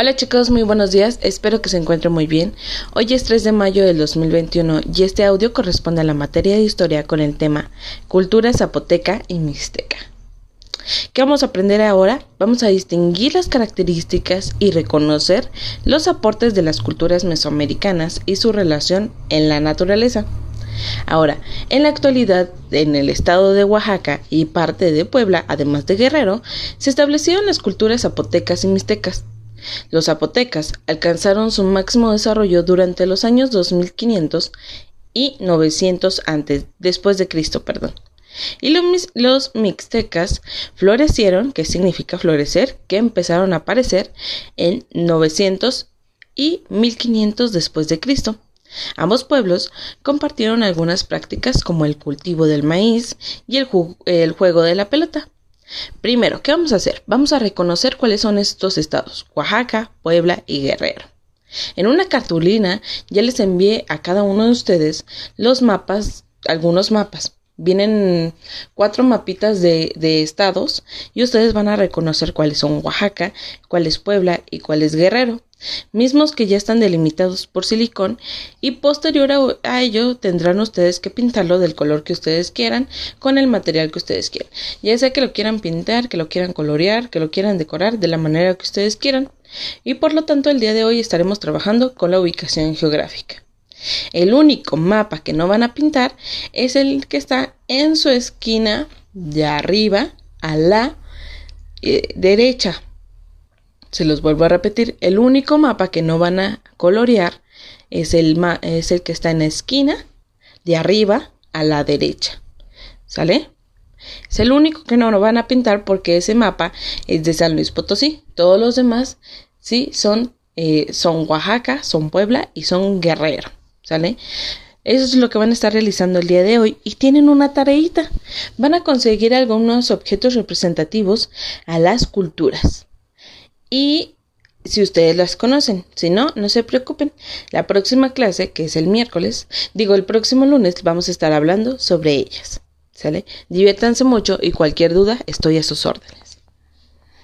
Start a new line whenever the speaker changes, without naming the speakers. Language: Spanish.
Hola chicos, muy buenos días, espero que se encuentren muy bien. Hoy es 3 de mayo del 2021 y este audio corresponde a la materia de historia con el tema Cultura zapoteca y mixteca. ¿Qué vamos a aprender ahora? Vamos a distinguir las características y reconocer los aportes de las culturas mesoamericanas y su relación en la naturaleza. Ahora, en la actualidad, en el estado de Oaxaca y parte de Puebla, además de Guerrero, se establecieron las culturas zapotecas y mixtecas. Los zapotecas alcanzaron su máximo desarrollo durante los años 2500 y 900 antes, después de Cristo, perdón. Y los, mixtecas florecieron, que significa florecer, que empezaron a aparecer en 900 y 1500 después de Cristo. Ambos pueblos compartieron algunas prácticas como el cultivo del maíz y el juego de la pelota. Primero, ¿qué vamos a hacer? Vamos a reconocer cuáles son estos estados, Oaxaca, Puebla y Guerrero. En una cartulina ya les envié a cada uno de ustedes los mapas, algunos mapas. Vienen cuatro mapitas de, estados y ustedes van a reconocer cuáles son Oaxaca, cuál es Puebla y cuál es Guerrero mismos que ya están delimitados por silicón y posterior a, ello tendrán ustedes que pintarlo del color que ustedes quieran con el material que ustedes quieran ya sea que lo quieran pintar que lo quieran colorear que lo quieran decorar de la manera que ustedes quieran. Y por lo tanto el día de hoy estaremos trabajando con la ubicación geográfica el único mapa que no van a pintar es el que está en su esquina de arriba a la eh, derecha se los vuelvo a repetir, el único mapa que no van a colorear es el, es el que está en la esquina de arriba a la derecha. ¿Sale? Es el único que no lo van a pintar porque ese mapa es de San Luis Potosí. Todos los demás, sí, son, eh, son Oaxaca, son Puebla y son Guerrero. ¿Sale? Eso es lo que van a estar realizando el día de hoy y tienen una tareita. Van a conseguir algunos objetos representativos a las culturas y si ustedes las conocen. Si no, no se preocupen. La próxima clase, que es el miércoles, digo el próximo lunes, vamos a estar hablando sobre ellas. ¿Sale? Diviértanse mucho y cualquier duda estoy a sus órdenes.